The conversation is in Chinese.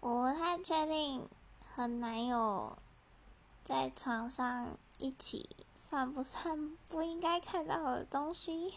我不太确定和男友在床上一起算不算不应该看到的东西。